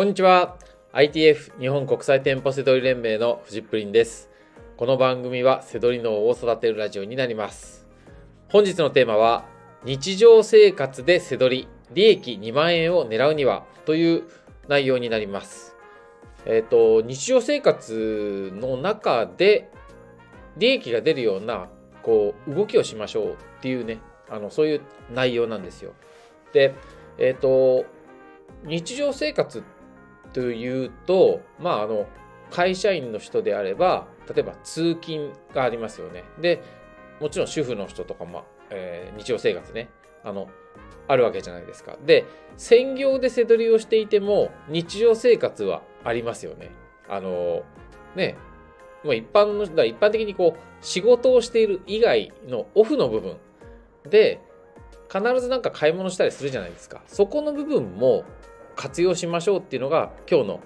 こんにちは。ITF 日本国際店舗セドリ連盟のフジップリンです。この番組はセドリ脳を育てるラジオになります。本日のテーマは日常生活でセドリ利益2万円を狙うにはという内容になります。えっ、ー、と日常生活の中で利益が出るようなこう動きをしましょうっていうねあのそういう内容なんですよ。でえっ、ー、と日常生活というとまああの会社員の人であれば例えば通勤がありますよね。でもちろん主婦の人とかも、えー、日常生活ねあのあるわけじゃないですか。で専業で背取りをしていても日常生活はありますよね。あのねもう一般の人一般的にこう仕事をしている以外のオフの部分で必ずなんか買い物したりするじゃないですか。そこの部分も活用しましょうっていうのが今日の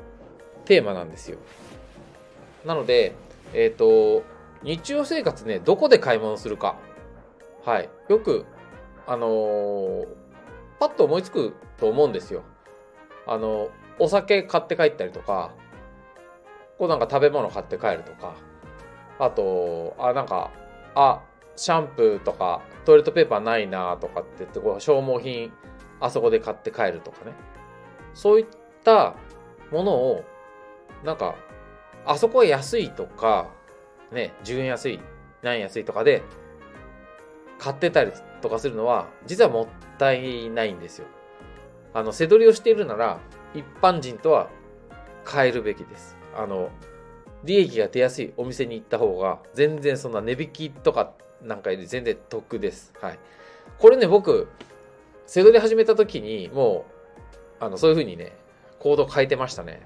テーマなんですよ。なのでえっ、ー、と日常生活ねどこで買い物するか。はい。よくあのー、パッと思いつくと思うんですよ。あのお酒買って帰ったりとかこうなんか食べ物買って帰るとか。あとあなんかあシャンプーとかトイレットペーパーないなとかって言ってこう消耗品あそこで買って帰るとかね。そういったものをなんかあそこは安いとかね10円安い何円安いとかで買ってたりとかするのは実はもったいないんですよ。あの背取りをしているなら一般人とは変えるべきです。あの利益が出やすいお店に行った方が全然そんな値引きとかなんかより全然得です。はい。これね、僕、背取り始めた時にもう、あの、そういう風にね、コード変えてましたね。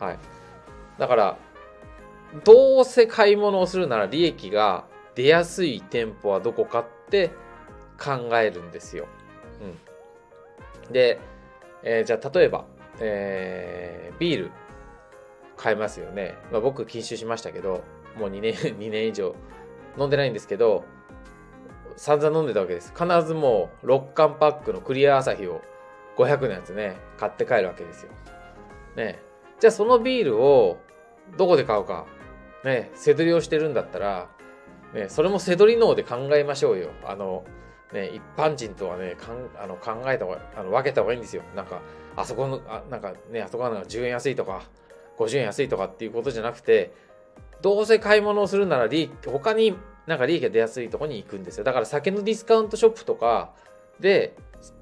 はい。だから、どうせ買い物をするなら利益が出やすい店舗はどこかって考えるんですよ。うん。で、えー、じゃあ例えば、えー、ビール買えますよね。まあ、僕禁酒しましたけど、もう2年、2年以上飲んでないんですけど、散々飲んでたわけです。必ずもう6缶パックのクリア朝日を500のやつね、買って帰るわけですよ。ねじゃあそのビールをどこで買うか。ね背取りをしてるんだったら、ね、それも背取り脳で考えましょうよ。あの、ね、一般人とはね、かんあの考えた方が、あの分けた方がいいんですよ。なんか、あそこの、あなんかね、あそこはなんか10円安いとか、50円安いとかっていうことじゃなくて、どうせ買い物をするなら利益、他になんか利益が出やすいとこに行くんですよ。だから酒のディスカウントショップとかで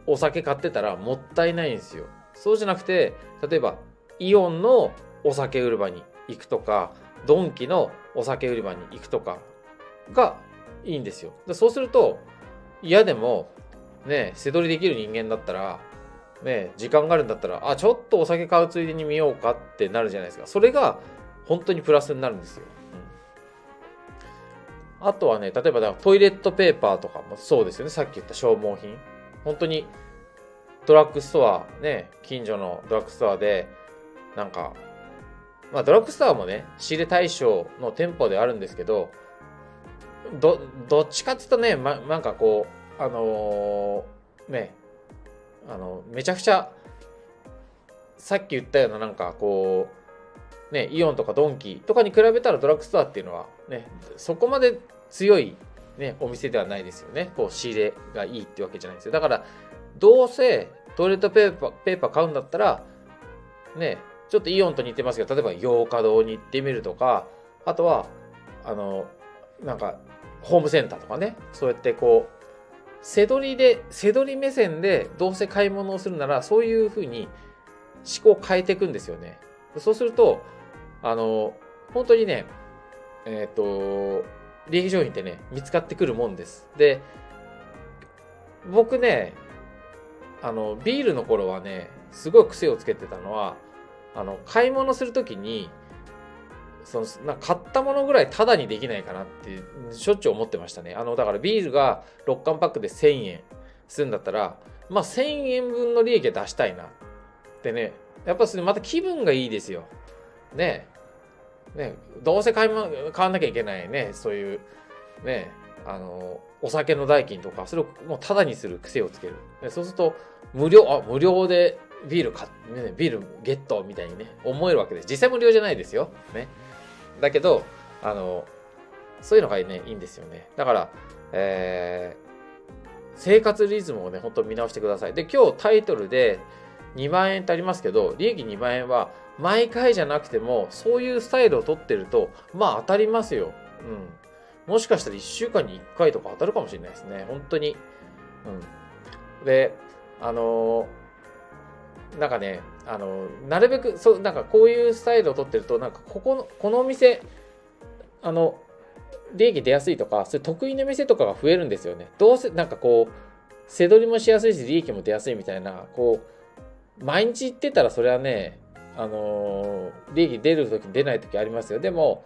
お酒買ってたらもったいないんですよ。そうじゃなくて、例えばイオンのお酒売り場に行くとか、ドンキのお酒売り場に行くとかがいいんですよ。でそうすると、嫌でも、ね、背取りできる人間だったら、ね、時間があるんだったら、あ、ちょっとお酒買うついでに見ようかってなるじゃないですか。それが本当にプラスになるんですよ。うん、あとはね、例えばだトイレットペーパーとかもそうですよね。さっき言った消耗品。本当にドラッグストア、ね、近所のドラッグストアで、なんか、まあドラッグストアもね、仕入れ対象の店舗であるんですけど、ど、っちかっていうとね、ま、なんかこう、あのー、ね、あの、めちゃくちゃ、さっき言ったようななんかこう、ね、イオンとかドンキとかに比べたらドラッグストアっていうのは、ね、そこまで強い、ね、お店ではないですよね。こう仕入れがいいってわけじゃないですよ。だから、どうせトイレットペーパーペーパー買うんだったら、ね、ちょっとイオンと似てますけど、例えば洋華堂に行ってみるとか、あとは、あの、なんか、ホームセンターとかね、そうやってこう、背取りで、背取り目線でどうせ買い物をするなら、そういうふうに思考を変えていくんですよね。そうすると、あの、本当にね、えっ、ー、と、利益商品ってね、見つかってくるもんです。で、僕ね、あの、ビールの頃はね、すごい癖をつけてたのは、あの、買い物するときに、そのな買ったものぐらいタダにできないかなってしょっちゅう思ってましたね。あのだからビールが6缶パックで1000円するんだったらまあ1000円分の利益は出したいなってねやっぱそれまた気分がいいですよ。ねね、どうせ買い、ま、買わなきゃいけないね、そういう、ね、あの、お酒の代金とか、それをもうタダにする癖をつける。そうすると、無料、あ、無料でビール買ね、ビールゲットみたいにね、思えるわけです。実際無料じゃないですよ。ね。だけど、あの、そういうのがね、いいんですよね。だから、えー、生活リズムをね、本当見直してください。で、今日タイトルで2万円ってありますけど、利益2万円は毎回じゃなくても、そういうスタイルを取ってると、まあ当たりますよ。うん。もしかしたら1週間に1回とか当たるかもしれないですね。本当に。うん。で、あのー、なんかね、あのー、なるべく、そう、なんかこういうスタイルを取ってると、なんかここの、このお店、あの、利益出やすいとか、そういう得意な店とかが増えるんですよね。どうせ、なんかこう、背取りもしやすいし、利益も出やすいみたいな、こう、毎日行ってたらそれはね、あのー、利益出るとき出ないときありますよ。でも、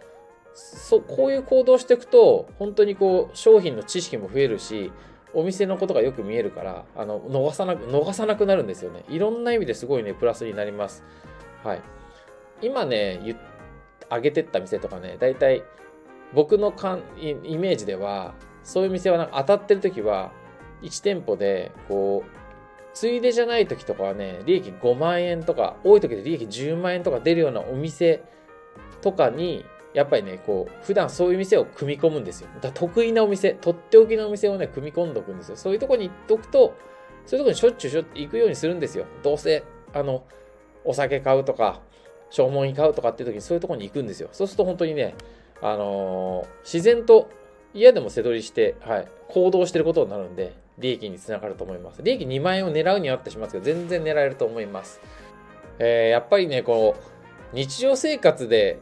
そこういう行動していくと、本当にこう、商品の知識も増えるし、お店のことがよく見えるから、あの、逃さなく、逃さなくなるんですよね。いろんな意味ですごいね、プラスになります。はい。今ね、言上げてった店とかね、だいたい僕のかんイメージでは、そういう店はなんか当たってる時は、1店舗で、こう、ついでじゃない時とかはね、利益5万円とか、多い時で利益10万円とか出るようなお店とかに、やっぱりね、こう、普段そういう店を組み込むんですよ。だ得意なお店、とっておきのお店をね、組み込んどくんですよ。そういうとこに行っとくと、そういうとこにしょっちゅうしょ行くようにするんですよ。どうせ、あの、お酒買うとか、消耗品買うとかっていう時にそういうとこに行くんですよ。そうすると本当にね、あのー、自然と嫌でも背取りして、はい、行動してることになるんで、利益につながると思います。利益2万円を狙うにはあってしますけど、全然狙えると思います。えー、やっぱりね、こう、日常生活で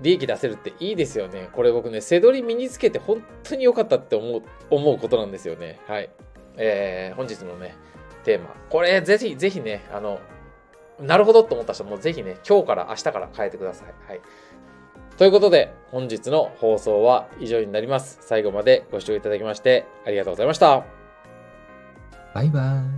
利益出せるっていいですよね。これ僕ね、背取り身につけて本当に良かったって思う、思うことなんですよね。はい。えー、本日のね、テーマ。これ、ぜひ、ぜひね、あの、なるほどと思った人もぜひね、今日から明日から変えてください。はい。ということで、本日の放送は以上になります。最後までご視聴いただきましてありがとうございました。バイバイ。